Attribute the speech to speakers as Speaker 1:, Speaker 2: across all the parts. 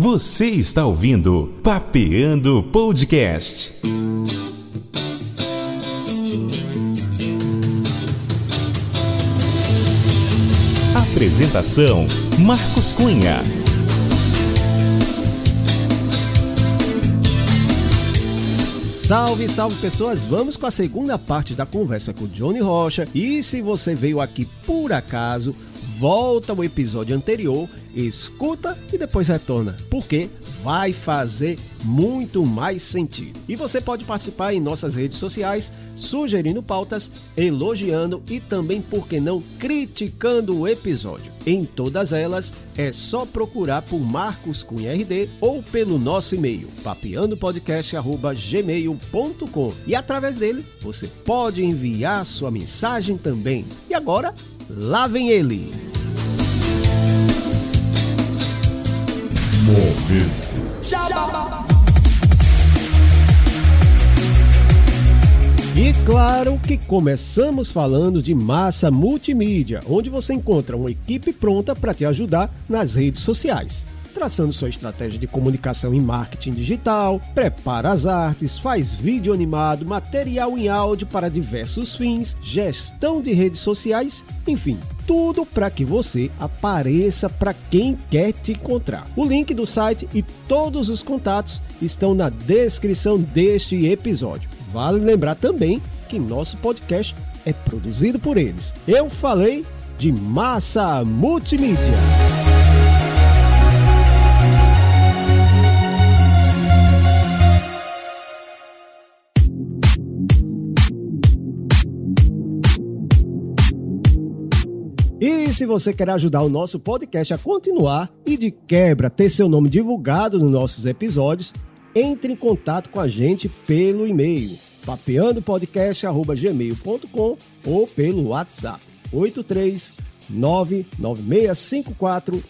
Speaker 1: Você está ouvindo Papeando Podcast. Apresentação: Marcos Cunha.
Speaker 2: Salve, salve pessoas! Vamos com a segunda parte da conversa com Johnny Rocha. E se você veio aqui por acaso, volta ao episódio anterior, escuta e depois retorna, porque vai fazer muito mais sentido. E você pode participar em nossas redes sociais, sugerindo pautas, elogiando e também, por que não, criticando o episódio. Em todas elas, é só procurar por Marcos Cunha RD ou pelo nosso e-mail, papeandopodcast.gmail.com e através dele você pode enviar sua mensagem também. E agora, lá vem ele! E claro que começamos falando de massa multimídia, onde você encontra uma equipe pronta para te ajudar nas redes sociais. Traçando sua estratégia de comunicação em marketing digital, prepara as artes, faz vídeo animado, material em áudio para diversos fins, gestão de redes sociais, enfim, tudo para que você apareça para quem quer te encontrar. O link do site e todos os contatos estão na descrição deste episódio. Vale lembrar também que nosso podcast é produzido por eles. Eu falei de massa multimídia. E se você quer ajudar o nosso podcast a continuar e de quebra ter seu nome divulgado nos nossos episódios, entre em contato com a gente pelo e-mail papeandopodcast.gmail.com ou pelo WhatsApp 83 99654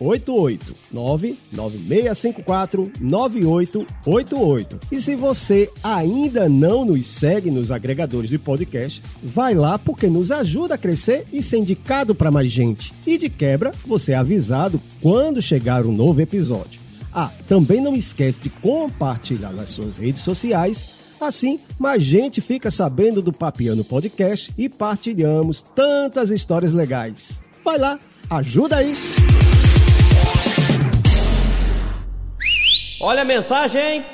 Speaker 2: 9888 99654 9888 E se você ainda não nos segue nos agregadores de podcast, vai lá porque nos ajuda a crescer e ser indicado para mais gente. E de quebra, você é avisado quando chegar um novo episódio. Ah, também não esquece de compartilhar nas suas redes sociais. Assim, mais gente fica sabendo do Papiano Podcast e partilhamos tantas histórias legais. Vai lá, ajuda aí!
Speaker 3: Olha a mensagem?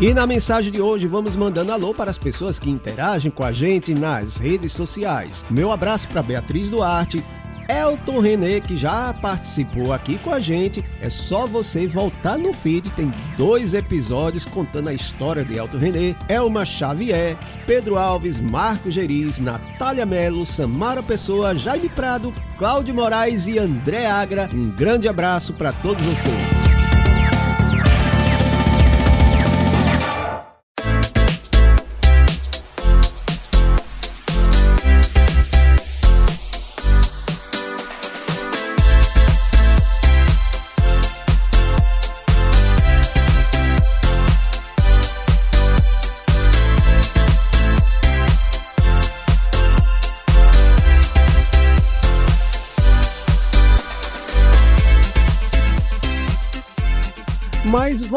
Speaker 2: E na mensagem de hoje vamos mandando alô para as pessoas que interagem com a gente nas redes sociais. Meu abraço para Beatriz Duarte, Elton René, que já participou aqui com a gente. É só você voltar no feed, tem dois episódios contando a história de Elton René, Elma Xavier, Pedro Alves, Marco Geriz, Natália Melo, Samara Pessoa, Jaime Prado, Cláudio Moraes e André Agra. Um grande abraço para todos vocês.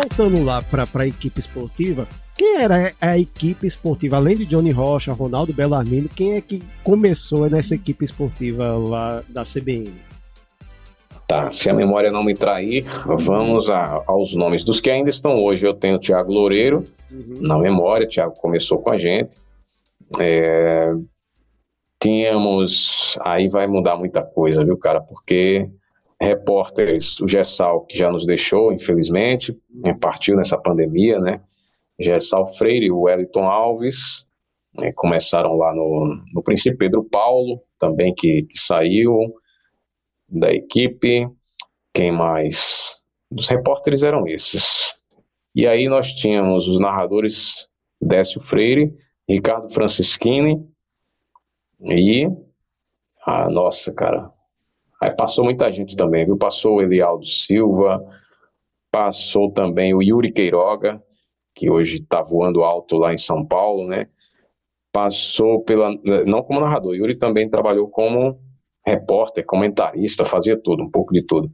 Speaker 2: Voltando lá para a equipe esportiva, quem era a equipe esportiva, além de Johnny Rocha, Ronaldo Bellarmino, quem é que começou nessa equipe esportiva lá da CBN?
Speaker 4: Tá, se a memória não me trair, vamos a, aos nomes dos que ainda estão hoje. Eu tenho o Thiago Loureiro uhum. na memória, o Thiago começou com a gente. É, tínhamos, aí vai mudar muita coisa, viu, cara, porque repórteres, o Gessal, que já nos deixou, infelizmente, né, partiu nessa pandemia, né? Gessal Freire o Wellington Alves né, começaram lá no, no princípio, Pedro Paulo, também que, que saiu da equipe. Quem mais? Os repórteres eram esses. E aí nós tínhamos os narradores Décio Freire, Ricardo Francischini e a nossa, cara, Aí passou muita gente também, viu? Passou o Elialdo Silva, passou também o Yuri Queiroga, que hoje está voando alto lá em São Paulo, né? passou pela. Não como narrador, Yuri também trabalhou como repórter, comentarista, fazia tudo, um pouco de tudo.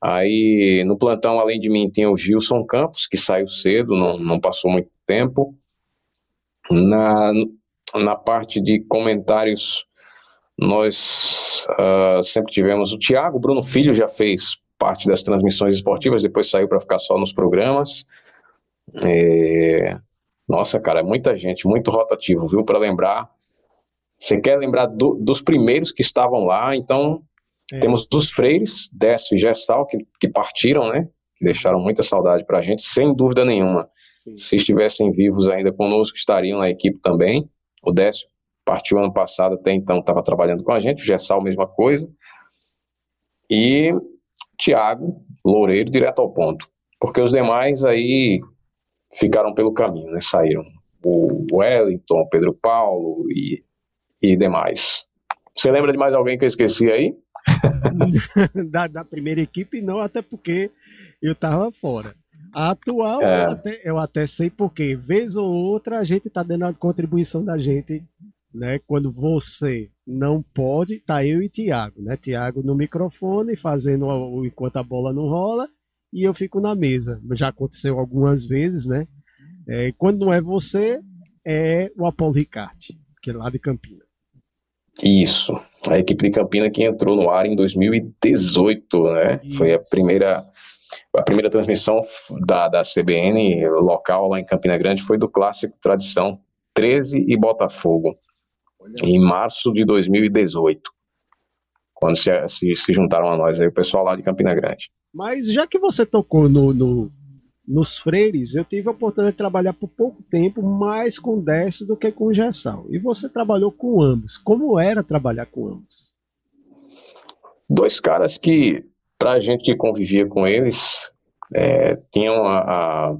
Speaker 4: Aí no plantão, além de mim, tinha o Gilson Campos, que saiu cedo, não, não passou muito tempo. Na, na parte de comentários, nós uh, sempre tivemos o Tiago, Bruno Filho já fez parte das transmissões esportivas, depois saiu para ficar só nos programas. É... Nossa, cara, é muita gente, muito rotativo, viu? Para lembrar. Você quer lembrar do, dos primeiros que estavam lá, então é. temos dos freires, Décio e Gessal, que, que partiram, né? Que deixaram muita saudade para a gente, sem dúvida nenhuma. Sim. Se estivessem vivos ainda conosco, estariam na equipe também. O Décio partiu ano passado, até então estava trabalhando com a gente, o Gessal, mesma coisa. E Thiago Loureiro, direto ao ponto. Porque os demais aí ficaram pelo caminho, né? Saíram o Wellington, o Pedro Paulo e, e demais. Você lembra de mais alguém que eu esqueci aí?
Speaker 2: da, da primeira equipe, não, até porque eu estava fora. A atual, é. eu, até, eu até sei porque, vez ou outra, a gente está dando a contribuição da gente, né? Quando você não pode, tá eu e Tiago, né? Tiago no microfone, fazendo o, enquanto a bola não rola, e eu fico na mesa. Já aconteceu algumas vezes, né? É, quando não é você, é o Apolo Ricarte, que é lá de Campina.
Speaker 4: Isso, a equipe de Campina que entrou no ar em 2018, né? Isso. Foi a primeira a primeira transmissão da, da CBN local lá em Campina Grande foi do clássico Tradição 13 e Botafogo em março de 2018, quando se, se, se, juntaram a nós aí, o pessoal lá de Campina Grande.
Speaker 2: Mas já que você tocou no, no nos freires, eu tive a oportunidade de trabalhar por pouco tempo mais com Décio do que com Gessal. E você trabalhou com ambos. Como era trabalhar com ambos?
Speaker 4: Dois caras que, para a gente que convivia com eles, é, tinham a, a,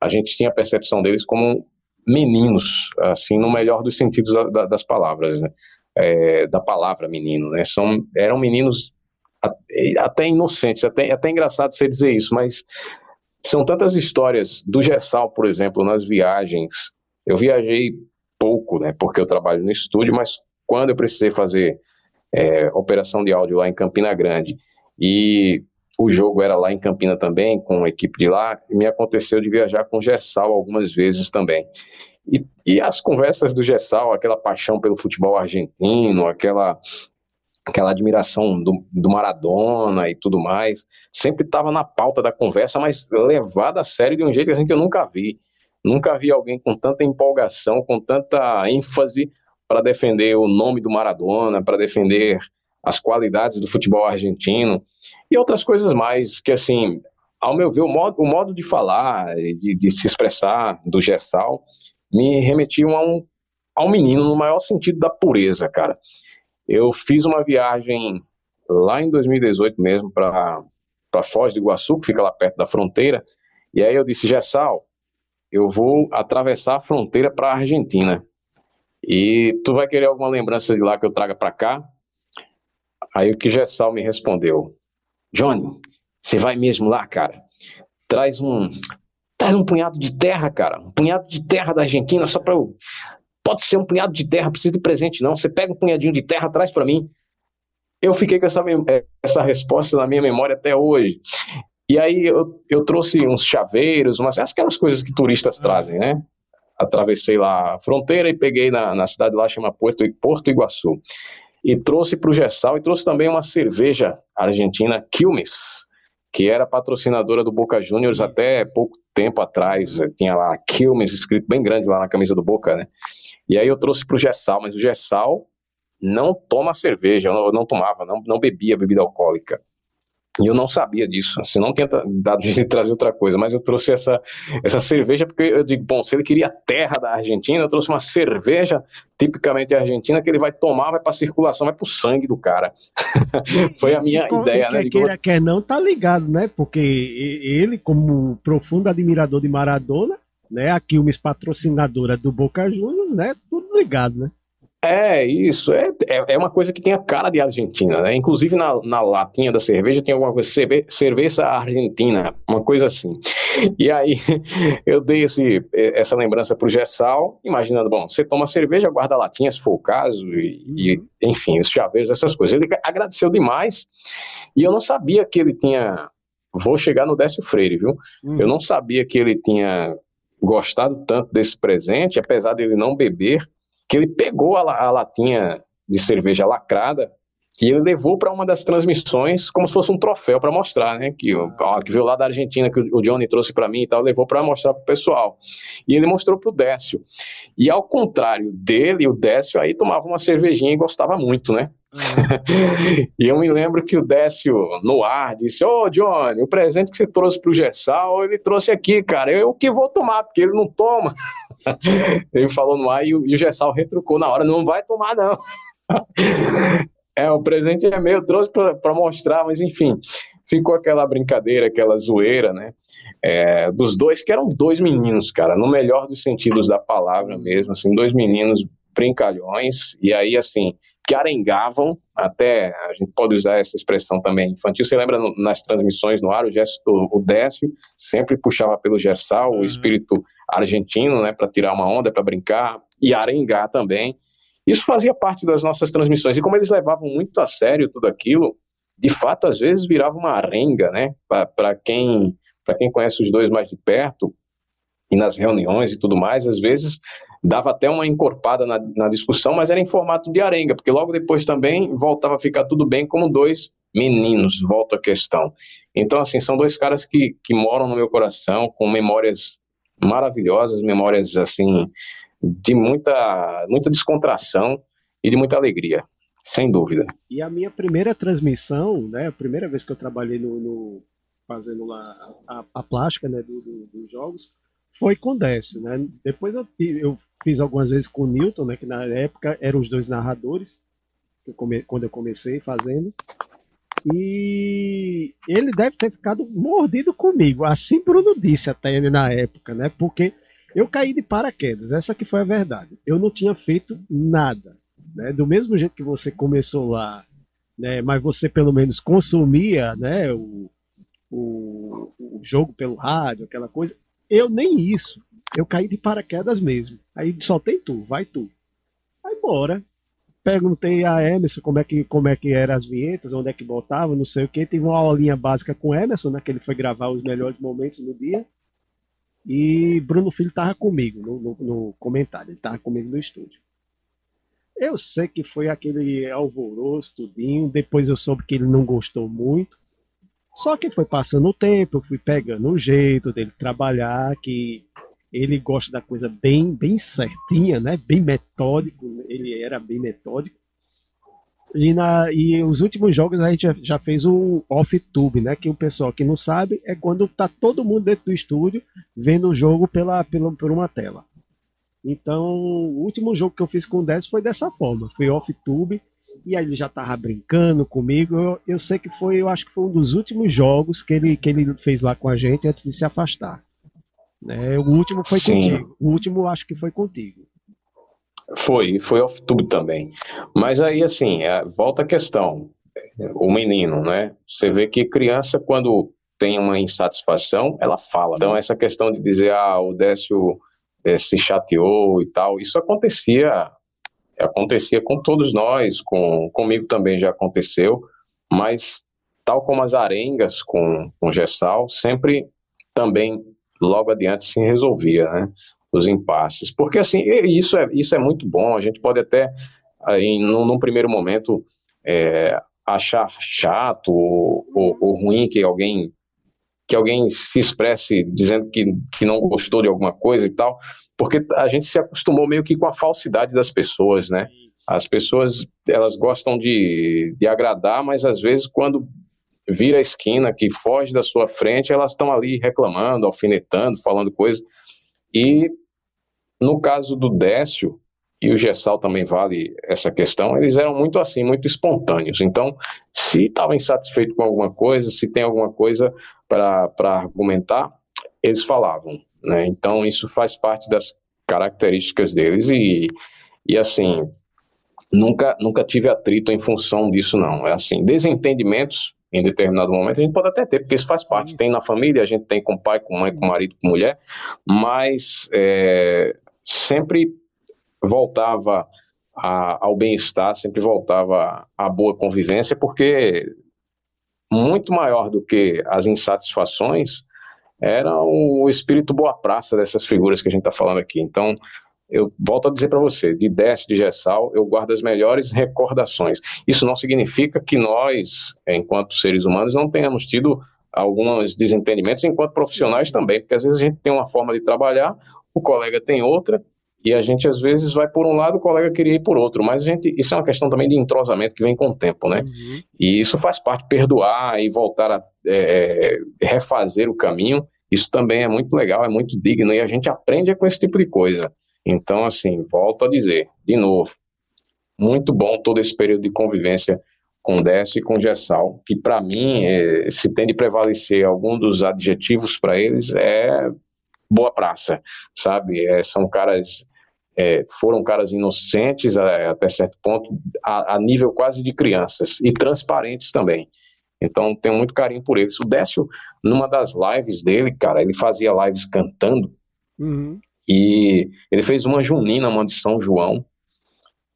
Speaker 4: a gente tinha a percepção deles como meninos, assim, no melhor dos sentidos da, da, das palavras, né? É, da palavra menino, né? São, eram meninos até inocentes, até, até engraçado você dizer isso, mas são tantas histórias do Gessal, por exemplo, nas viagens. Eu viajei pouco, né? Porque eu trabalho no estúdio, mas quando eu precisei fazer é, operação de áudio lá em Campina Grande e o jogo era lá em Campina também, com a equipe de lá, e me aconteceu de viajar com o Gessal algumas vezes também. E, e as conversas do Gessal, aquela paixão pelo futebol argentino, aquela aquela admiração do, do, Maradona e tudo mais, sempre estava na pauta da conversa, mas levada a sério de um jeito assim que eu nunca vi. Nunca vi alguém com tanta empolgação, com tanta ênfase para defender o nome do Maradona, para defender as qualidades do futebol argentino e outras coisas mais que, assim, ao meu ver, o modo, o modo de falar, de, de se expressar do Gessal me remetiam a um, a um menino no maior sentido da pureza, cara. Eu fiz uma viagem lá em 2018 mesmo para Foz do Iguaçu, que fica lá perto da fronteira, e aí eu disse, Gessal, eu vou atravessar a fronteira para a Argentina. E tu vai querer alguma lembrança de lá que eu traga para cá? Aí o que Gessal me respondeu: Johnny, você vai mesmo lá, cara? Traz um, traz um punhado de terra, cara. Um punhado de terra da Argentina só para eu. Pode ser um punhado de terra, precisa de presente não. Você pega um punhadinho de terra, traz para mim. Eu fiquei com essa, essa resposta na minha memória até hoje. E aí eu, eu trouxe uns chaveiros, umas, aquelas coisas que turistas trazem, né? Atravessei lá a fronteira e peguei na, na cidade lá, chama Porto, Porto Iguaçu e trouxe para o Gessal e trouxe também uma cerveja argentina Quilmes, que era patrocinadora do Boca Juniors até pouco tempo atrás, tinha lá Quilmes escrito bem grande lá na camisa do Boca, né? E aí eu trouxe para o Gessal, mas o Gessal não toma cerveja, não, não tomava, não, não bebia bebida alcoólica. E eu não sabia disso, se não tinha dado de trazer outra coisa, mas eu trouxe essa, essa cerveja porque eu digo, bom, se ele queria terra da Argentina, eu trouxe uma cerveja tipicamente argentina que ele vai tomar, vai para circulação, vai para o sangue do cara. Foi a minha e, ideia,
Speaker 2: e né? Quer queira, quer não, tá ligado, né? Porque ele, como profundo admirador de Maradona, né? A Quilmes patrocinadora do Boca Juniors, né? Tudo ligado, né?
Speaker 4: É, isso. É, é, é, uma coisa que tem a cara de Argentina, né? Inclusive na, na latinha da cerveja tem alguma coisa, cerveja argentina, uma coisa assim. E aí eu dei esse, essa lembrança pro Gessal, imaginando, bom, você toma cerveja, guarda a latinha, se for o caso, e, e enfim, os chaveiros, essas coisas. Ele agradeceu demais, e eu não sabia que ele tinha. Vou chegar no Décio Freire, viu? Uhum. Eu não sabia que ele tinha gostado tanto desse presente, apesar dele não beber que ele pegou a, a latinha de cerveja lacrada e ele levou para uma das transmissões como se fosse um troféu para mostrar, né? Que, ó, que veio lá da Argentina, que o Johnny trouxe para mim e tal, levou para mostrar para o pessoal. E ele mostrou para o Décio. E ao contrário dele, o Décio aí tomava uma cervejinha e gostava muito, né? Uhum. e eu me lembro que o Décio, no ar, disse: Ô oh, Johnny, o presente que você trouxe para o Gessal, ele trouxe aqui, cara. Eu que vou tomar, porque ele não toma. ele falou no ar e, o Gessal retrucou na hora: não vai tomar, não. é, o presente é meu, trouxe para mostrar, mas enfim, ficou aquela brincadeira, aquela zoeira, né? É, dos dois, que eram dois meninos, cara, no melhor dos sentidos da palavra mesmo, assim, dois meninos brincalhões, e aí, assim, que arengavam, até a gente pode usar essa expressão também infantil. Você lembra no, nas transmissões no ar, o, gesto, o Décio sempre puxava pelo Gersal, uhum. o espírito argentino, né, para tirar uma onda, para brincar, e arengar também. Isso fazia parte das nossas transmissões. E como eles levavam muito a sério tudo aquilo, de fato, às vezes virava uma arenga, né, para quem, quem conhece os dois mais de perto, e nas reuniões e tudo mais, às vezes dava até uma encorpada na, na discussão, mas era em formato de arenga, porque logo depois também voltava a ficar tudo bem como dois meninos, volta a questão. Então, assim, são dois caras que, que moram no meu coração, com memórias maravilhosas, memórias, assim, de muita, muita descontração e de muita alegria, sem dúvida.
Speaker 2: E a minha primeira transmissão, né, a primeira vez que eu trabalhei no, no fazendo lá a, a plástica, né, do, do, dos jogos, foi com Décio, né? Depois eu, eu fiz algumas vezes com o Newton, né? Que na época eram os dois narradores, eu come, quando eu comecei fazendo. E ele deve ter ficado mordido comigo. Assim Bruno disse até ele na época, né? Porque eu caí de paraquedas, essa que foi a verdade. Eu não tinha feito nada. Né? Do mesmo jeito que você começou lá, né? mas você pelo menos consumia né? o, o, o jogo pelo rádio, aquela coisa. Eu nem isso. Eu caí de paraquedas mesmo. Aí soltei tu, vai tu. Aí bora. Perguntei a Emerson como é que, como é que eram as vinhetas, onde é que botava, não sei o que. Tive uma aulinha básica com Emerson, né? Que ele foi gravar os melhores momentos no dia. E Bruno Filho tava comigo no, no, no comentário, ele tava comigo no estúdio. Eu sei que foi aquele alvoroço, tudinho. Depois eu soube que ele não gostou muito. Só que foi passando o tempo, eu fui pegando o jeito dele trabalhar, que ele gosta da coisa bem, bem certinha, né? Bem metódico, ele era bem metódico. E, na, e os últimos jogos a gente já, fez o off-tube, né? Que o pessoal que não sabe é quando tá todo mundo dentro do estúdio vendo o jogo pela, pela, por uma tela. Então, o último jogo que eu fiz com o 10 foi dessa forma. Foi off-tube e aí ele já tava brincando comigo. Eu, eu sei que foi, eu acho que foi um dos últimos jogos que ele, que ele fez lá com a gente antes de se afastar. Né? O último foi Sim. contigo. O último acho que foi contigo.
Speaker 4: Foi, foi off-tube também. Mas aí, assim, é, volta a questão. O menino, né? Você vê que criança, quando tem uma insatisfação, ela fala. Então, essa questão de dizer, ah, o Décio é, se chateou e tal, isso acontecia acontecia com todos nós, com, comigo também já aconteceu, mas tal como as arengas com, com Gessal, sempre também logo adiante se resolvia, né? Os impasses. Porque assim, isso é, isso é muito bom, a gente pode até, em, num, num primeiro momento, é, achar chato ou, ou, ou, ruim que alguém que alguém se expresse dizendo que, que não gostou de alguma coisa e tal, porque a gente se acostumou meio que com a falsidade das pessoas, né? As pessoas, elas gostam de, de agradar, mas às vezes quando vira a esquina, que foge da sua frente, elas estão ali reclamando, alfinetando, falando coisas. E no caso do Décio, e o Gessal também vale essa questão, eles eram muito assim, muito espontâneos. Então, se estava insatisfeito com alguma coisa, se tem alguma coisa para argumentar, eles falavam. Né? Então, isso faz parte das características deles e, e assim, nunca, nunca tive atrito em função disso, não. É assim, desentendimentos em determinado momento a gente pode até ter, porque isso faz parte. Tem na família, a gente tem com pai, com mãe, com marido, com mulher, mas é, sempre voltava a, ao bem-estar, sempre voltava à boa convivência, porque muito maior do que as insatisfações era o espírito boa praça dessas figuras que a gente está falando aqui. Então, eu volto a dizer para você, de Décio de Gessal, eu guardo as melhores recordações. Isso não significa que nós, enquanto seres humanos, não tenhamos tido alguns desentendimentos enquanto profissionais também, porque às vezes a gente tem uma forma de trabalhar, o colega tem outra, e a gente às vezes vai por um lado, o colega queria ir por outro, mas a gente, isso é uma questão também de entrosamento que vem com o tempo, né? Uhum. E isso faz parte, perdoar e voltar a é, é, refazer o caminho, isso também é muito legal, é muito digno, e a gente aprende com esse tipo de coisa. Então, assim, volto a dizer, de novo, muito bom todo esse período de convivência com Décio e com Gessal, que para mim, é, se tem de prevalecer algum dos adjetivos para eles, é boa praça, sabe? É, são caras, é, foram caras inocentes a, até certo ponto, a, a, nível quase de crianças, e transparentes também. Então, tenho muito carinho por eles. O Décio, numa das lives dele, cara, ele fazia lives cantando, uhum. E ele fez uma junina, uma de São João.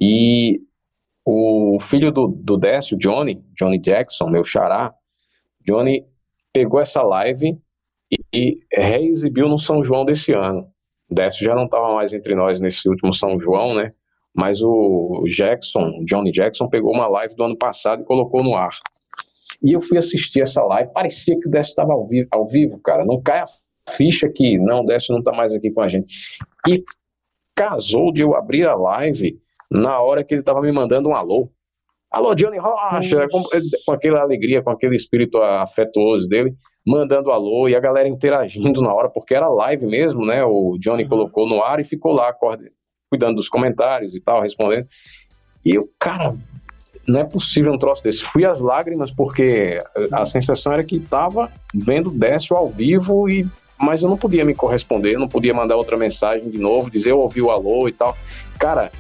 Speaker 4: E o filho do, do Décio, Johnny, Johnny Jackson, meu xará, Johnny pegou essa live e, e reexibiu no São João desse ano. O Décio já não estava mais entre nós nesse último São João, né? Mas o Jackson, Johnny Jackson, pegou uma live do ano passado e colocou no ar. E eu fui assistir essa live, parecia que o Décio estava ao vivo, ao vivo, cara. Não cai a ficha que não, o Décio não está mais aqui com a gente. E casou de eu abrir a live na hora que ele estava me mandando um alô. Alô, Johnny Rocha, com, com, aquela alegria, com aquele espírito afetuoso dele, mandando alô e a galera interagindo na hora, porque era live mesmo, né? O Johnny colocou no ar e ficou lá cuidando dos comentários e tal, respondendo. E eu, cara, não é possível um troço desse. Fui às lágrimas porque a sensação era que estava vendo Décio ao vivo e mas eu não podia me corresponder, não podia mandar outra mensagem de novo, dizer eu ouvi o alô e tal. Cara,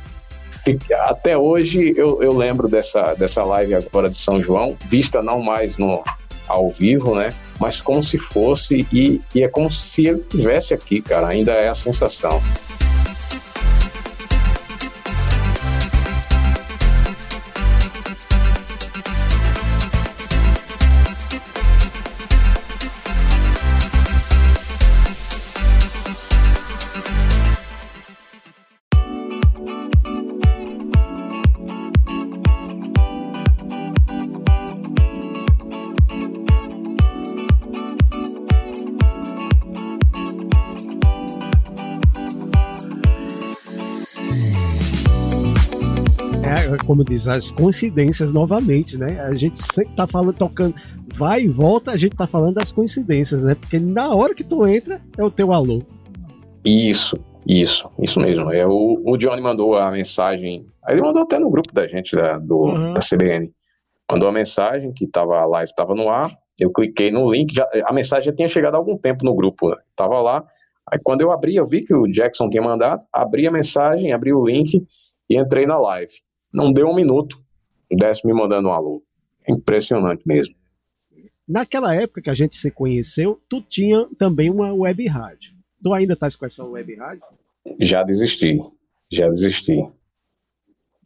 Speaker 4: até hoje eu, eu lembro dessa, dessa live agora de São João, vista não mais no ao vivo, né? Mas como se fosse, e, e é como se ele estivesse aqui, cara, ainda é a sensação.
Speaker 2: Como diz, as coincidências novamente, né? A gente sempre tá falando, tocando, vai e volta, a gente tá falando das coincidências, né? Porque na hora que tu entra, é o teu alô.
Speaker 4: Isso, isso, isso mesmo. É, o, o Johnny mandou a mensagem, ele mandou até no grupo da gente, da, do, uhum. da CBN. Mandou a mensagem que tava, a live estava no ar, eu cliquei no link, já, a mensagem já tinha chegado há algum tempo no grupo, né? tava lá, aí quando eu abri, eu vi que o Jackson tinha mandado, abri a mensagem, abri o link e entrei na live. Não deu um minuto, desce me mandando um alô. É impressionante mesmo.
Speaker 2: Naquela época que a gente se conheceu, tu tinha também uma web rádio. Tu ainda estás com essa web rádio?
Speaker 4: Já desisti. Já desisti.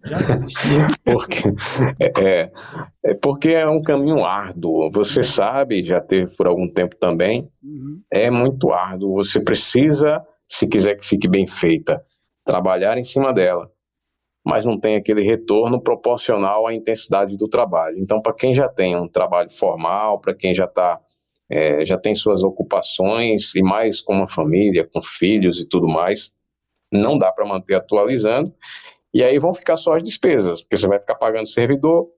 Speaker 2: Já desisti.
Speaker 4: porque, é, é, é, porque é um caminho árduo. Você sabe, já teve por algum tempo também. Uhum. É muito árduo. Você precisa, se quiser que fique bem feita, trabalhar em cima dela mas não tem aquele retorno proporcional à intensidade do trabalho. Então, para quem já tem um trabalho formal, para quem já está é, já tem suas ocupações e mais com uma família, com filhos e tudo mais, não dá para manter atualizando. E aí vão ficar só as despesas, porque você vai ficar pagando servidor,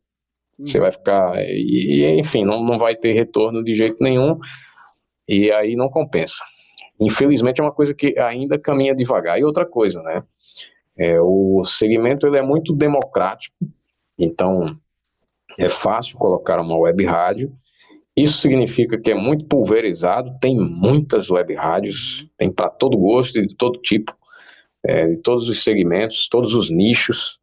Speaker 4: você vai ficar. E, enfim, não, não vai ter retorno de jeito nenhum, e aí não compensa. Infelizmente é uma coisa que ainda caminha devagar. E outra coisa, né? É, o segmento ele é muito democrático, então é fácil colocar uma web rádio. Isso significa que é muito pulverizado, tem muitas web rádios, tem para todo gosto e de todo tipo, é, de todos os segmentos, todos os nichos.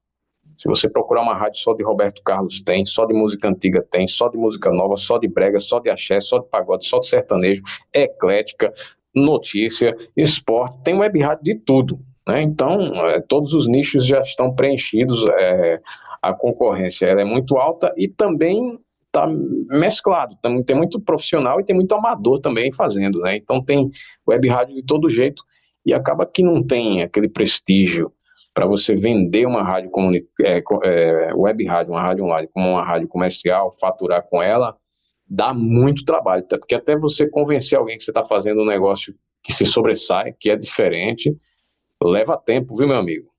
Speaker 4: Se você procurar uma rádio só de Roberto Carlos, tem, só de música antiga tem, só de música nova, só de brega, só de axé, só de pagode, só de sertanejo, eclética, notícia, esporte, tem web rádio de tudo. Né? Então, é, todos os nichos já estão preenchidos, é, a concorrência é muito alta e também está mesclado. Tem muito profissional e tem muito amador também fazendo. Né? Então, tem web rádio de todo jeito e acaba que não tem aquele prestígio para você vender uma rádio é, é, web rádio, uma rádio online como uma rádio comercial, faturar com ela, dá muito trabalho, porque até você convencer alguém que você está fazendo um negócio que se sobressai, que é diferente, leva tempo, viu, meu amigo?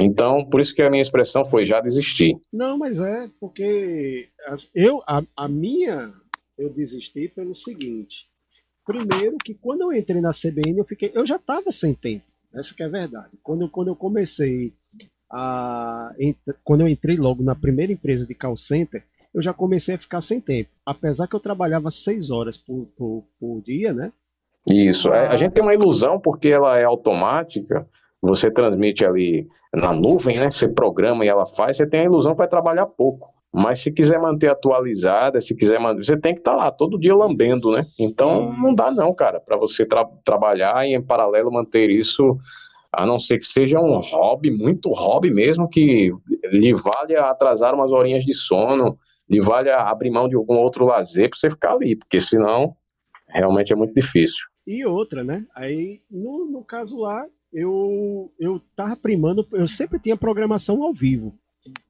Speaker 4: Então, por isso que a minha expressão foi já desistir.
Speaker 2: Não, mas é porque eu a, a minha eu desisti pelo seguinte. Primeiro que quando eu entrei na CBN, eu fiquei, eu já estava sem tempo. Essa que é a verdade. Quando, quando eu comecei a quando eu entrei logo na primeira empresa de call center, eu já comecei a ficar sem tempo. Apesar que eu trabalhava seis horas por, por, por dia, né?
Speaker 4: Isso. É, a gente tem uma ilusão porque ela é automática. Você transmite ali na nuvem, né? Você programa e ela faz. Você tem a ilusão que vai trabalhar pouco. Mas se quiser manter atualizada, se quiser manter, você tem que estar tá lá todo dia lambendo, né? Então não dá não, cara, para você tra trabalhar e em paralelo manter isso, a não ser que seja um hobby, muito hobby mesmo, que lhe vale atrasar umas horinhas de sono, lhe vale abrir mão de algum outro lazer para você ficar ali, porque senão realmente é muito difícil.
Speaker 2: E outra, né? Aí, no, no caso lá, eu, eu tava primando, eu sempre tinha programação ao vivo.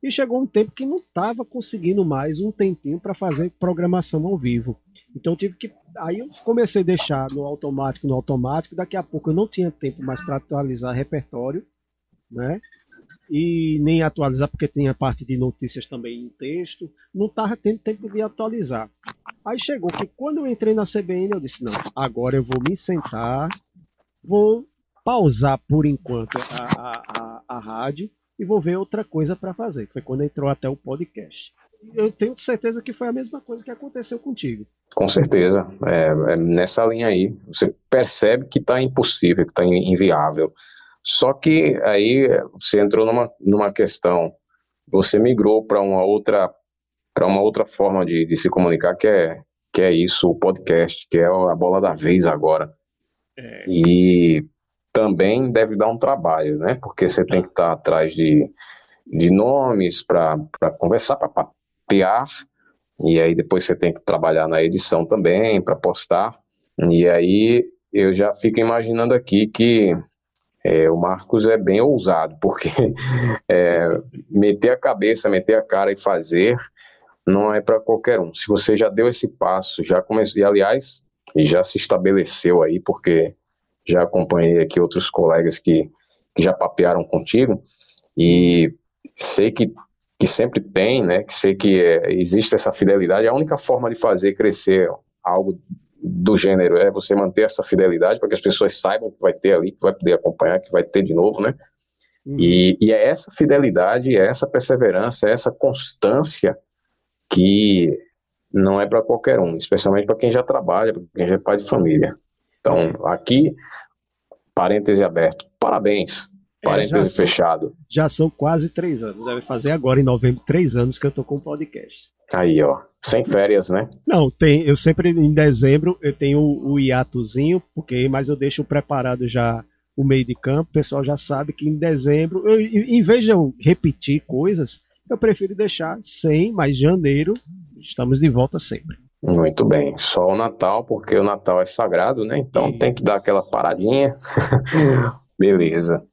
Speaker 2: E chegou um tempo que não estava conseguindo mais um tempinho para fazer programação ao vivo. Então tive que. Aí eu comecei a deixar no automático, no automático. Daqui a pouco eu não tinha tempo mais para atualizar repertório, né? E nem atualizar, porque tem a parte de notícias também em texto. Não estava tendo tempo de atualizar. Aí chegou que quando eu entrei na CBN, eu disse: não, agora eu vou me sentar, vou pausar por enquanto a, a, a, a rádio e vou ver outra coisa para fazer. Foi quando entrou até o podcast. Eu tenho certeza que foi a mesma coisa que aconteceu contigo.
Speaker 4: Com certeza. É, é nessa linha aí. Você percebe que está impossível, que está inviável. Só que aí você entrou numa, numa questão. Você migrou para uma outra para uma outra forma de, de se comunicar que é que é isso, o podcast, que é a bola da vez agora. É. E também deve dar um trabalho, né? Porque você tem que estar atrás de, de nomes para conversar, para papear, e aí depois você tem que trabalhar na edição também, para postar. E aí eu já fico imaginando aqui que é, o Marcos é bem ousado, porque é, meter a cabeça, meter a cara e fazer não é para qualquer um. Se você já deu esse passo, já começou, e aliás, já se estabeleceu aí, porque já acompanhei aqui outros colegas que, que já papearam contigo e sei que, que sempre tem, né, que sei que é, existe essa fidelidade, a única forma de fazer crescer algo do gênero é você manter essa fidelidade para que as pessoas saibam que vai ter ali, que vai poder acompanhar, que vai ter de novo, né? Uhum. E, e é essa fidelidade, é essa perseverança, é essa constância que não é para qualquer um, especialmente para quem já trabalha, para quem já é pai de família. Então, aqui, parêntese aberto. Parabéns. É, parêntese é, fechado.
Speaker 2: Já são quase três anos. Vai fazer agora, em novembro, três anos que eu tô com o podcast.
Speaker 4: Aí, ó. Sem férias, né?
Speaker 2: Não, tem. Eu sempre, em dezembro, eu tenho o, o hiatozinho, porque, mas eu deixo preparado já o meio de campo. O pessoal já sabe que em dezembro, eu, em vez de eu repetir coisas, eu prefiro deixar sem, mas janeiro estamos de volta sempre.
Speaker 4: Muito bem. Só o Natal, porque o Natal é sagrado, né? Então isso. tem que dar aquela paradinha. Beleza.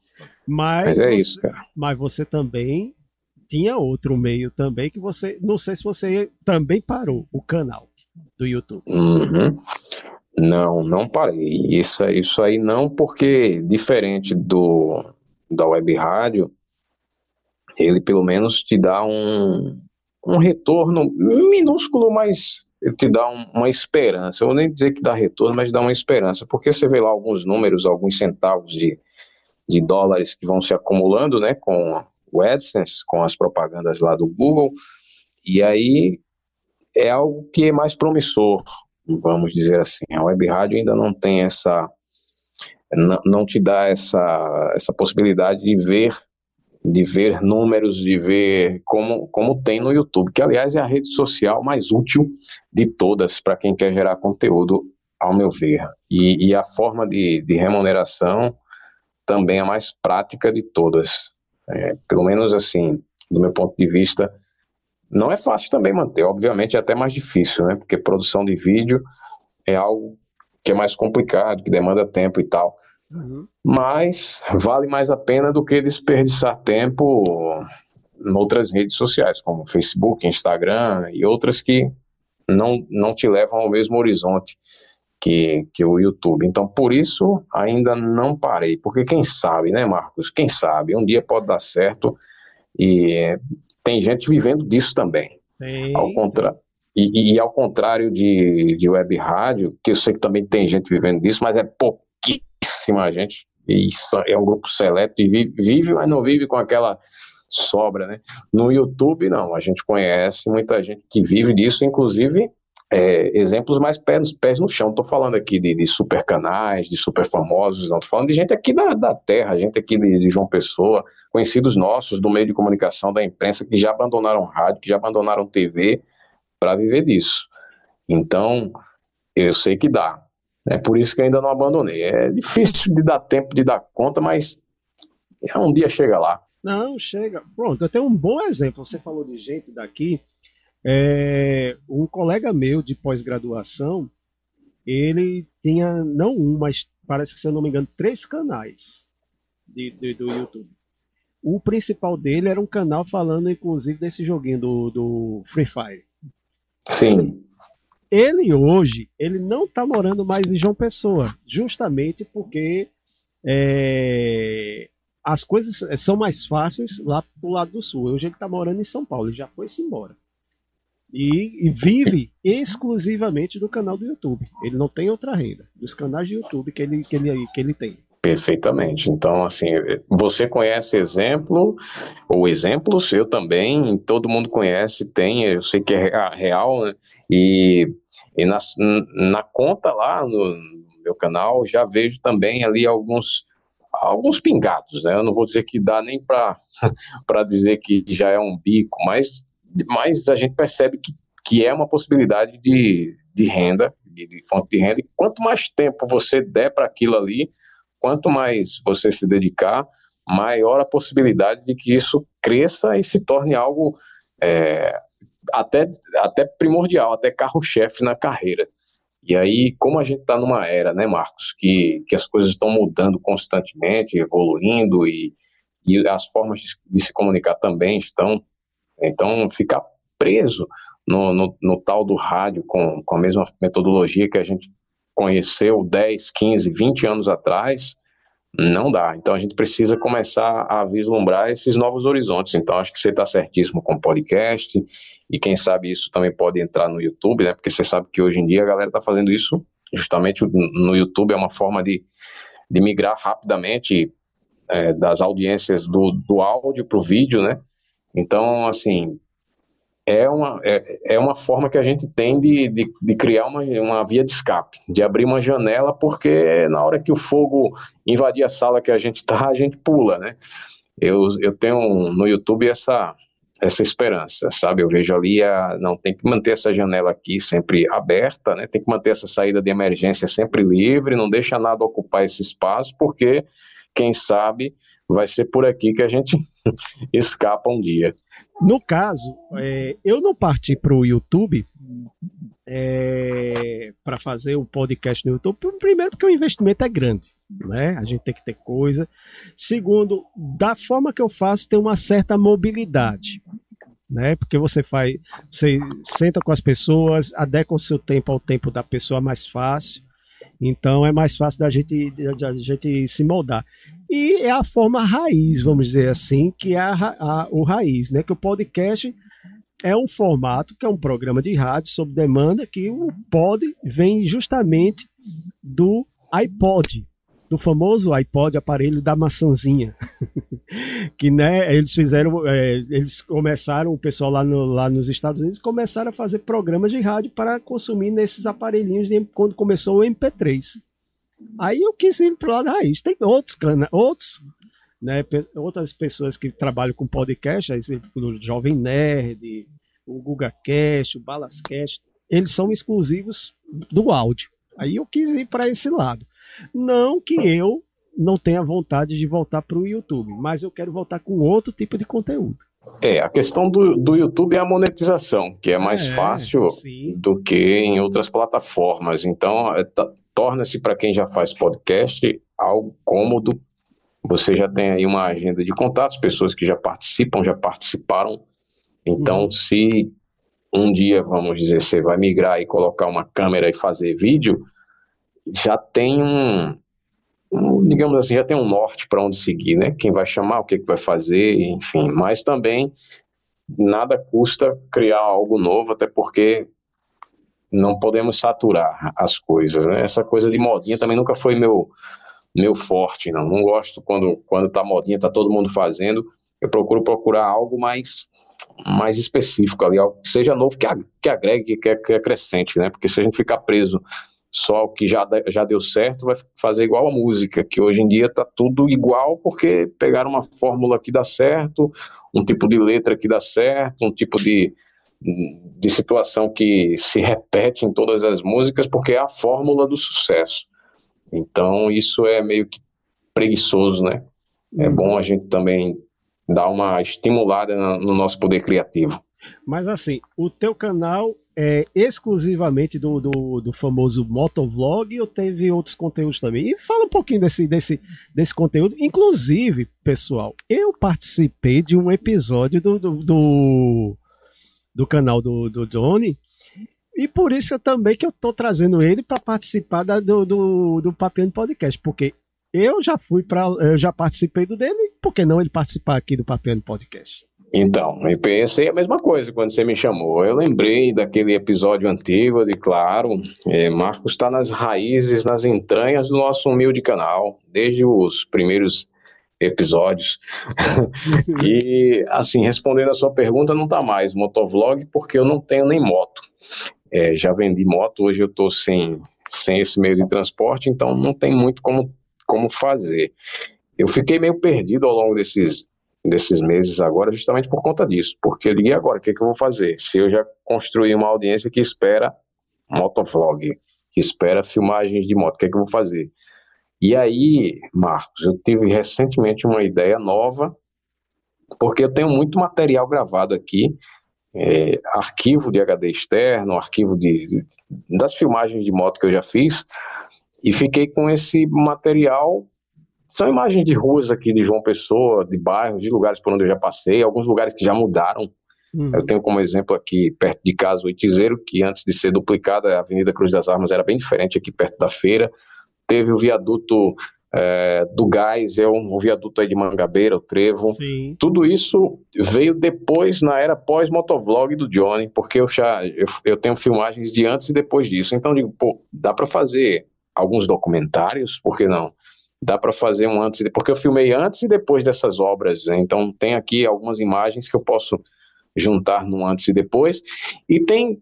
Speaker 2: Mas, mas é você, isso, cara. Mas você também tinha outro meio também que você. Não sei se você também parou o canal do YouTube.
Speaker 4: Uhum. Não, não parei. Isso, isso aí não, porque diferente do da web rádio, ele pelo menos te dá um, um retorno minúsculo, mas te dá um, uma esperança. Eu vou nem dizer que dá retorno, mas dá uma esperança, porque você vê lá alguns números, alguns centavos de, de dólares que vão se acumulando, né, com o AdSense, com as propagandas lá do Google, e aí é algo que é mais promissor, vamos dizer assim. A web rádio ainda não tem essa, não, não te dá essa, essa possibilidade de ver de ver números, de ver como, como tem no YouTube, que aliás é a rede social mais útil de todas para quem quer gerar conteúdo, ao meu ver. E, e a forma de, de, remuneração também é a mais prática de todas. É, pelo menos assim, do meu ponto de vista, não é fácil também manter, obviamente é até mais difícil, né? Porque produção de vídeo é algo que é mais complicado, que demanda tempo e tal. Uhum. Mas vale mais a pena do que desperdiçar tempo em outras redes sociais, como Facebook, Instagram e outras que não, não te levam ao mesmo horizonte que, que o YouTube. Então, por isso, ainda não parei. Porque quem sabe, né, Marcos? Quem sabe? Um dia pode dar certo e tem gente vivendo disso também. Ao contrário. E, e, ao contrário de, de web rádio, que eu sei que também tem gente vivendo disso, mas é pouco pouquíssima gente, e é um grupo seleto, e vive, vive, mas não vive com aquela sobra, né? No YouTube, não, a gente conhece muita gente que vive disso, inclusive é, exemplos mais pés, pés no chão. Estou falando aqui de, de, super canais, de super famosos, não. Estou falando de gente aqui da, da terra, gente aqui de, de, João Pessoa, conhecidos nossos do meio de comunicação, da imprensa, que já abandonaram rádio, que já abandonaram TV para viver disso. Então, eu sei que dá. É por isso que ainda não abandonei. É difícil de dar tempo de dar conta, mas um dia chega lá.
Speaker 2: Não, chega. Pronto, eu tenho um bom exemplo. Você falou de gente daqui. É, um colega meu de pós-graduação, ele tinha não um, mas parece que, se eu não me engano, três canais de, de, do YouTube. O principal dele era um canal falando, inclusive, desse joguinho do, do Free Fire.
Speaker 4: Sim.
Speaker 2: Ele hoje, ele não está morando mais em João Pessoa, justamente porque é, as coisas são mais fáceis lá pro lado do sul. Hoje ele está morando em São Paulo, ele já foi-se embora. E, e, vive exclusivamente do canal do YouTube. Ele não tem outra renda, dos canais de YouTube que ele, que ele, que ele tem.
Speaker 4: Perfeitamente. Então, assim, você conhece exemplo, ou exemplos, eu também, todo mundo conhece, tem, eu sei que é real, né? E, e na, na conta lá no meu canal, já vejo também ali alguns alguns pingados, né? Eu não vou dizer que dá nem para dizer que já é um bico, mas, mas a gente percebe que, que é uma possibilidade de, de renda, de, de fonte de renda, e quanto mais tempo você der para aquilo ali, quanto mais você se dedicar, maior a possibilidade de que isso cresça e se torne algo é, até, até primordial, até carro-chefe na carreira. E aí, como a gente está numa era, né, Marcos, que, que as coisas estão mudando constantemente, evoluindo e, e as formas de, de, se comunicar também estão. Então, ficar preso no, no, no, tal do rádio com, com a mesma metodologia que a gente conheceu 10, 15, 20 anos atrás, não dá. Então a gente precisa começar a vislumbrar esses novos horizontes. Então acho que você está certíssimo com o podcast e quem sabe isso também pode entrar no YouTube, né? Porque você sabe que hoje em dia a galera está fazendo isso justamente no YouTube é uma forma de, de migrar rapidamente é, das audiências do, do áudio para o vídeo, né? Então assim é uma, é, é uma forma que a gente tem de, de, de, criar uma, uma via de escape, de abrir uma janela, porque na hora que o fogo invadir a sala que a gente está, a gente pula, né? Eu, eu tenho no YouTube essa, essa esperança, sabe? Eu vejo ali, a, não, tem que manter essa janela aqui sempre aberta, né? Tem que manter essa saída de emergência sempre livre, não deixa nada ocupar esse espaço, porque, quem sabe, vai ser por aqui que a gente escapa um dia.
Speaker 2: No caso, é, eu não parti para o YouTube é, para fazer o podcast no YouTube. Primeiro, porque o investimento é grande, né? A gente tem que ter coisa. Segundo, da forma que eu faço, tem uma certa mobilidade. Né? Porque você faz, você senta com as pessoas, adequa o seu tempo ao tempo da pessoa mais fácil. Então é mais fácil da gente, da gente se moldar. E é a forma raiz, vamos dizer assim, que é a, a, o raiz, né? Que o podcast é um formato, que é um programa de rádio sob demanda, que o pod vem justamente do iPod, do famoso iPod, aparelho da maçãzinha. que né, eles fizeram, é, eles começaram, o pessoal lá, no, lá nos Estados Unidos começaram a fazer programas de rádio para consumir nesses aparelhinhos de, quando começou o MP3. Aí eu quis ir pro lado raiz. Tem outros, outros né, outras pessoas que trabalham com podcast, exemplo, o Jovem Nerd, o GugaCast, o Balascast, eles são exclusivos do áudio. Aí eu quis ir para esse lado. Não que eu não tenha vontade de voltar para o YouTube, mas eu quero voltar com outro tipo de conteúdo.
Speaker 4: É, a questão do, do YouTube é a monetização, que é mais é, fácil sim. do que em outras plataformas. Então, é, torna-se para quem já faz podcast algo cômodo. Você já tem aí uma agenda de contatos, pessoas que já participam, já participaram. Então, uhum. se um dia, vamos dizer, você vai migrar e colocar uma câmera e fazer vídeo, já tem um, um digamos assim, já tem um norte para onde seguir, né? Quem vai chamar, o que, que vai fazer, enfim. Mas também nada custa criar algo novo, até porque não podemos saturar as coisas, né? Essa coisa de modinha também nunca foi meu meu forte, não. Não gosto quando quando tá modinha, tá todo mundo fazendo. Eu procuro procurar algo mais mais específico ali, algo que seja novo, que, que agregue, que, que acrescente, né? Porque se a gente ficar preso só o que já, já deu certo vai fazer igual a música, que hoje em dia está tudo igual porque pegaram uma fórmula que dá certo, um tipo de letra que dá certo, um tipo de, de situação que se repete em todas as músicas porque é a fórmula do sucesso. Então isso é meio que preguiçoso, né? É uhum. bom a gente também dar uma estimulada no nosso poder criativo.
Speaker 2: Mas assim, o teu canal é exclusivamente do, do, do, famoso motovlog ou teve outros conteúdos também? E fala um pouquinho desse, desse, desse conteúdo. Inclusive, pessoal, eu participei de um episódio do, do, do, do canal do, do Johnny. E por isso também que eu tô trazendo ele para participar da, do, do, do Papiano Podcast, porque eu já fui para, eu já participei do dele, por que não ele participar aqui do Papiano Podcast?
Speaker 4: Então, eu pensei a mesma coisa quando você me chamou. Eu lembrei daquele episódio antigo de Claro, é, Marcos está nas raízes, nas entranhas do nosso humilde canal, desde os primeiros episódios. e, assim, respondendo a sua pergunta, não está mais motovlog, porque eu não tenho nem moto. É, já vendi moto, hoje eu estou sem, sem esse meio de transporte, então não tem muito como, como fazer. Eu fiquei meio perdido ao longo desses desses meses agora, justamente por conta disso. Porque eu liguei agora, o que, que eu vou fazer? Se eu já construí uma audiência que espera motovlog, que espera filmagens de moto, o que, que eu vou fazer? E aí, Marcos, eu tive recentemente uma ideia nova, porque eu tenho muito material gravado aqui, é, arquivo de HD externo, arquivo de, de, das filmagens de moto que eu já fiz, e fiquei com esse material são imagens de ruas aqui de João Pessoa, de bairros, de lugares por onde eu já passei, alguns lugares que já mudaram. Uhum. Eu tenho como exemplo aqui, perto de casa, o Itizeiro, que antes de ser duplicada, a Avenida Cruz das Armas era bem diferente aqui perto da feira. Teve o viaduto é, do Gás, é um, o viaduto aí de Mangabeira, o Trevo. Sim. Tudo isso veio depois, na era pós-motovlog do Johnny, porque eu já eu, eu, tenho filmagens de antes e depois disso. Então, digo, pô, dá para fazer alguns documentários, por que não? dá para fazer um antes, porque eu filmei antes e depois dessas obras, né? então tem aqui algumas imagens que eu posso juntar no antes e depois, e tem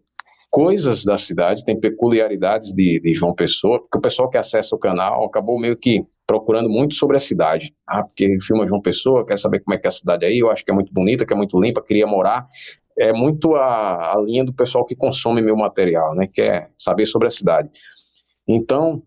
Speaker 4: coisas da cidade, tem peculiaridades de, de João Pessoa, porque o pessoal que acessa o canal acabou meio que procurando muito sobre a cidade. Ah, porque filma João Pessoa, quer saber como é que é a cidade aí, eu acho que é muito bonita, que é muito limpa, queria morar. É muito a, a linha do pessoal que consome meu material, né? Quer saber sobre a cidade. Então,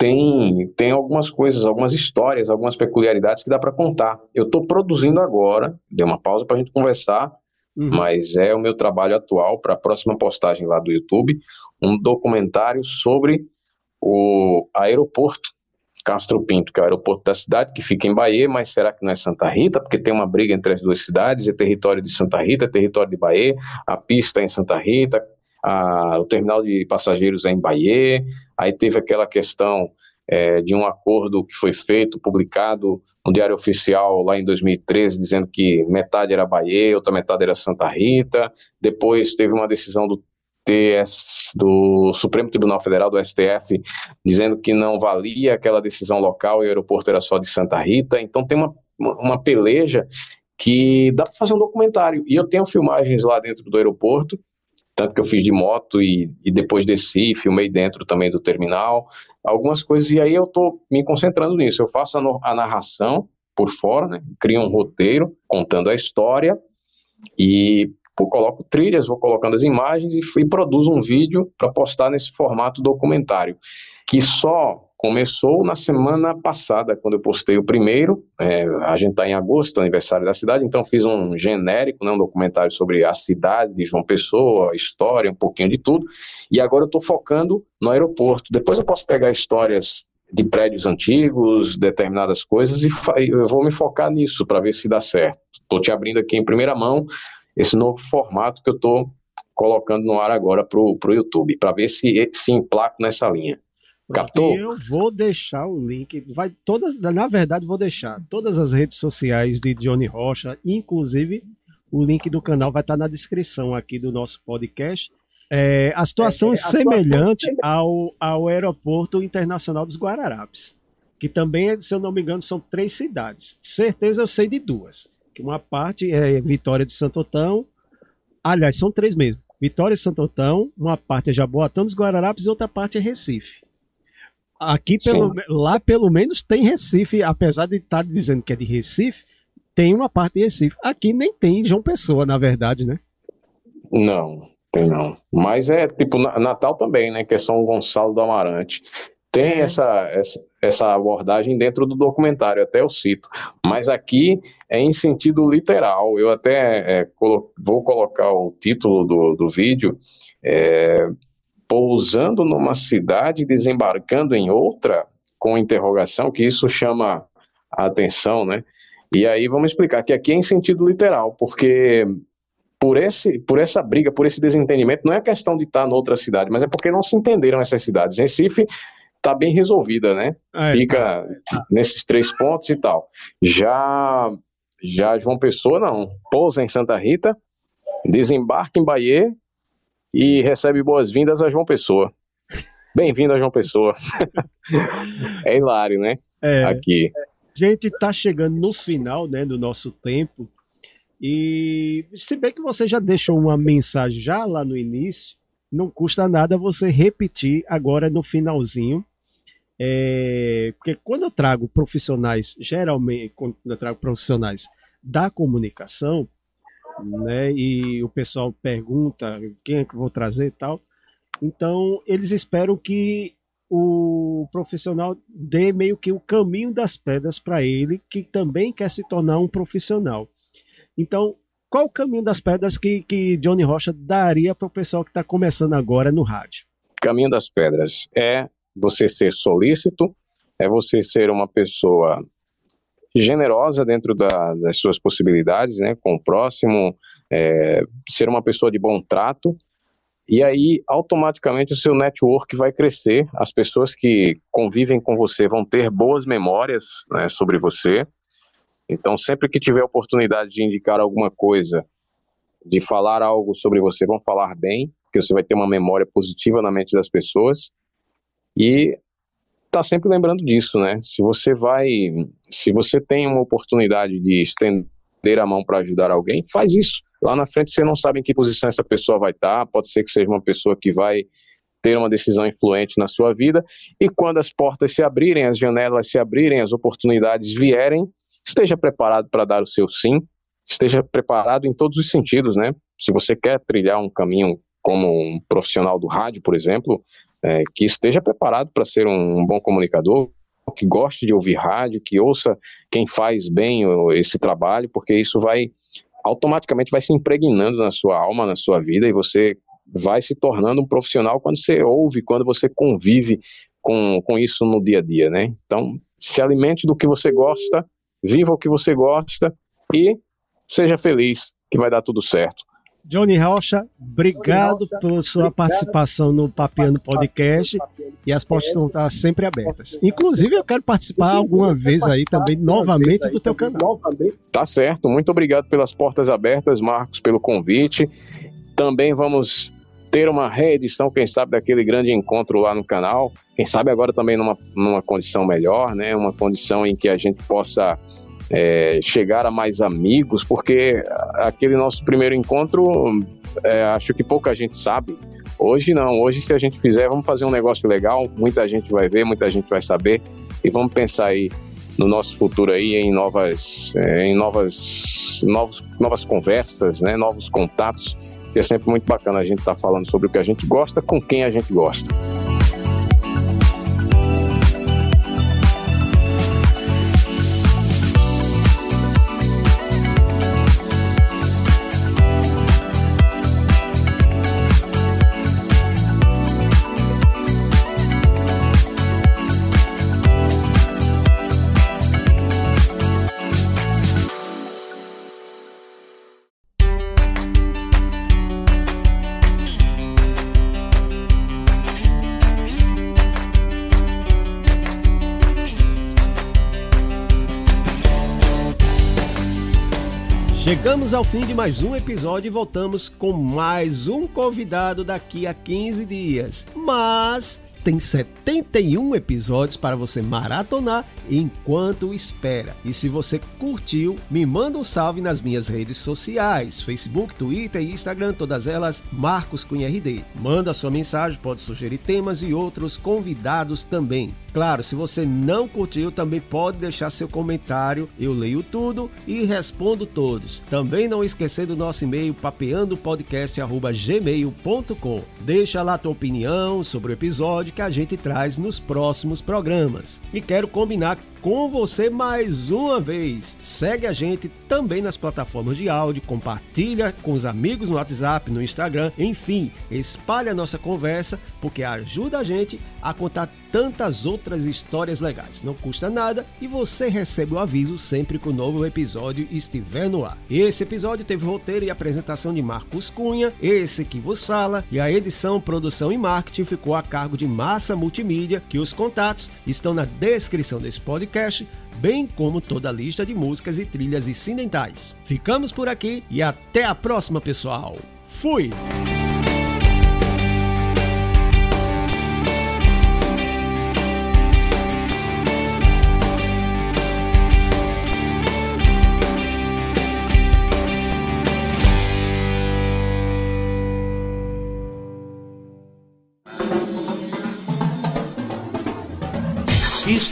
Speaker 4: tem, tem algumas coisas, algumas histórias, algumas peculiaridades que dá para contar. Eu estou produzindo agora, dei uma pausa para a gente conversar, uhum. mas é o meu trabalho atual para a próxima postagem lá do YouTube, um documentário sobre o aeroporto Castro Pinto, que é o aeroporto da cidade, que fica em Bahia, mas será que não é Santa Rita? Porque tem uma briga entre as duas cidades, é território de Santa Rita, é território de Bahia, a pista é em Santa Rita, a, o terminal de passageiros é em Bahia, aí teve aquela questão é, de um acordo que foi feito, publicado no Diário Oficial lá em 2013, dizendo que metade era Bahia, outra metade era Santa Rita, depois teve uma decisão do TS, do Supremo Tribunal Federal, do STF, dizendo que não valia aquela decisão local e o aeroporto era só de Santa Rita, então tem uma, uma peleja que dá para fazer um documentário, e eu tenho filmagens lá dentro do aeroporto, tanto que eu fiz de moto e, e depois desci, filmei dentro também do terminal, algumas coisas, e aí eu estou me concentrando nisso. Eu faço a, no, a narração por fora, né? Crio um roteiro contando a história e pô, coloco trilhas, vou colocando as imagens e, e produzo um vídeo para postar nesse formato documentário, que só começou na semana passada, quando eu postei o primeiro. É, a gente está em agosto, aniversário da cidade, então fiz um genérico, né, um documentário sobre a cidade de João Pessoa, história, um pouquinho de tudo. E agora eu estou focando no aeroporto. Depois eu posso pegar histórias de prédios antigos, determinadas coisas, e eu vou me focar nisso para ver se dá certo. Estou te abrindo aqui em primeira mão esse novo formato que eu estou colocando no ar agora para o YouTube, para ver se se emplaco nessa linha. Captou?
Speaker 2: Eu vou deixar o link, vai todas, na verdade vou deixar todas as redes sociais de Johnny Rocha, inclusive o link do canal vai estar na descrição aqui do nosso podcast. É, a situação é, é semelhante ao, ao aeroporto internacional dos Guararapes, que também, se eu não me engano, são três cidades. Certeza eu sei de duas. Que uma parte é Vitória de Santo Otão, aliás, são três mesmo. Vitória de Santo Otão, uma parte é Jaboatão dos Guararapes e outra parte é Recife. Aqui, pelo, lá pelo menos tem Recife, apesar de estar tá dizendo que é de Recife, tem uma parte de Recife. Aqui nem tem João Pessoa, na verdade, né?
Speaker 4: Não, tem não. Mas é tipo Natal também, né? Que é São Gonçalo do Amarante. Tem é. essa, essa, essa abordagem dentro do documentário, até eu cito. Mas aqui é em sentido literal. Eu até é, colo vou colocar o título do, do vídeo. É, pousando numa cidade, desembarcando em outra, com interrogação, que isso chama a atenção, né? E aí vamos explicar que aqui é em sentido literal, porque por, esse, por essa briga, por esse desentendimento, não é questão de estar noutra cidade, mas é porque não se entenderam essas cidades. Recife está bem resolvida, né? É, Fica nesses três pontos e tal. Já, já João Pessoa, não. Pousa em Santa Rita, desembarca em Bahia e recebe boas-vindas a João Pessoa. Bem-vindo a João Pessoa. é hilário, né?
Speaker 2: É, Aqui. A gente está chegando no final né, do nosso tempo. E se bem que você já deixou uma mensagem já lá no início, não custa nada você repetir agora no finalzinho. É, porque quando eu trago profissionais, geralmente, quando eu trago profissionais da comunicação, né? E o pessoal pergunta quem é que vou trazer e tal. Então, eles esperam que o profissional dê meio que o caminho das pedras para ele, que também quer se tornar um profissional. Então, qual o caminho das pedras que, que Johnny Rocha daria para o pessoal que está começando agora no rádio?
Speaker 4: Caminho das pedras é você ser solícito, é você ser uma pessoa generosa dentro da, das suas possibilidades, né, com o próximo, é, ser uma pessoa de bom trato, e aí automaticamente o seu network vai crescer, as pessoas que convivem com você vão ter boas memórias né, sobre você, então sempre que tiver oportunidade de indicar alguma coisa, de falar algo sobre você, vão falar bem, porque você vai ter uma memória positiva na mente das pessoas, e tá sempre lembrando disso, né? Se você vai, se você tem uma oportunidade de estender a mão para ajudar alguém, faz isso. Lá na frente você não sabe em que posição essa pessoa vai estar, tá, pode ser que seja uma pessoa que vai ter uma decisão influente na sua vida, e quando as portas se abrirem, as janelas se abrirem, as oportunidades vierem, esteja preparado para dar o seu sim, esteja preparado em todos os sentidos, né? Se você quer trilhar um caminho como um profissional do rádio, por exemplo, é, que esteja preparado para ser um, bom comunicador, que goste de ouvir rádio, que ouça quem faz bem esse trabalho, porque isso vai automaticamente vai se impregnando na sua alma, na sua vida, e você vai se tornando um profissional quando você ouve, quando você convive com, com isso no dia a dia, né? Então, se alimente do que você gosta, viva o que você gosta e seja feliz, que vai dar tudo certo.
Speaker 2: Johnny Rocha, obrigado pela sua participação no Papiano Podcast e as portas estão sempre abertas. Inclusive, eu quero participar alguma vez aí também, novamente, do teu canal.
Speaker 4: Tá certo, muito obrigado pelas portas abertas, Marcos, pelo convite. Também vamos ter uma reedição, quem sabe, daquele grande encontro lá no canal. Quem sabe agora também numa, numa condição melhor, né? Uma condição em que a gente possa é, chegar a mais amigos, porque aquele nosso primeiro encontro, é, acho que pouca gente sabe. Hoje não, hoje se a gente fizer, vamos fazer um negócio legal, muita gente vai ver, muita gente vai saber, e vamos pensar aí no nosso futuro aí em novas, é, em novas, novos, novas conversas, né, novos contatos. Que é sempre muito bacana a gente estar tá falando sobre o que a gente gosta com quem a gente gosta.
Speaker 2: Chegamos ao fim de mais um episódio e voltamos com mais um convidado daqui a 15 dias. Mas tem 71 episódios para você maratonar enquanto espera. E se você curtiu, me manda um salve nas minhas redes sociais: Facebook, Twitter e Instagram, todas elas Marcos Cunha RD. Manda sua mensagem, pode sugerir temas e outros convidados também. Claro, se você não curtiu, também pode deixar seu comentário. Eu leio tudo e respondo todos. Também não esquecer do nosso e-mail papeandopodcast@gmail.com. Deixa lá tua opinião sobre o episódio que a gente traz nos próximos programas. E quero combinar com você mais uma vez. Segue a gente também nas plataformas de áudio, compartilha com os amigos no WhatsApp, no Instagram, enfim, espalhe a nossa conversa porque ajuda a gente a contar tantas outras histórias legais. Não custa nada e você recebe o aviso sempre que o novo episódio estiver no ar. Esse episódio teve roteiro e apresentação de Marcos Cunha, esse que vos fala, e a edição, produção e marketing ficou a cargo de Massa Multimídia, que os contatos estão na descrição desse podcast bem como toda a lista de músicas e trilhas incidentais. Ficamos por aqui e até a próxima, pessoal. Fui!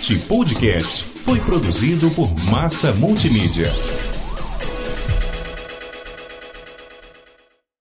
Speaker 1: Este podcast foi produzido por Massa Multimídia.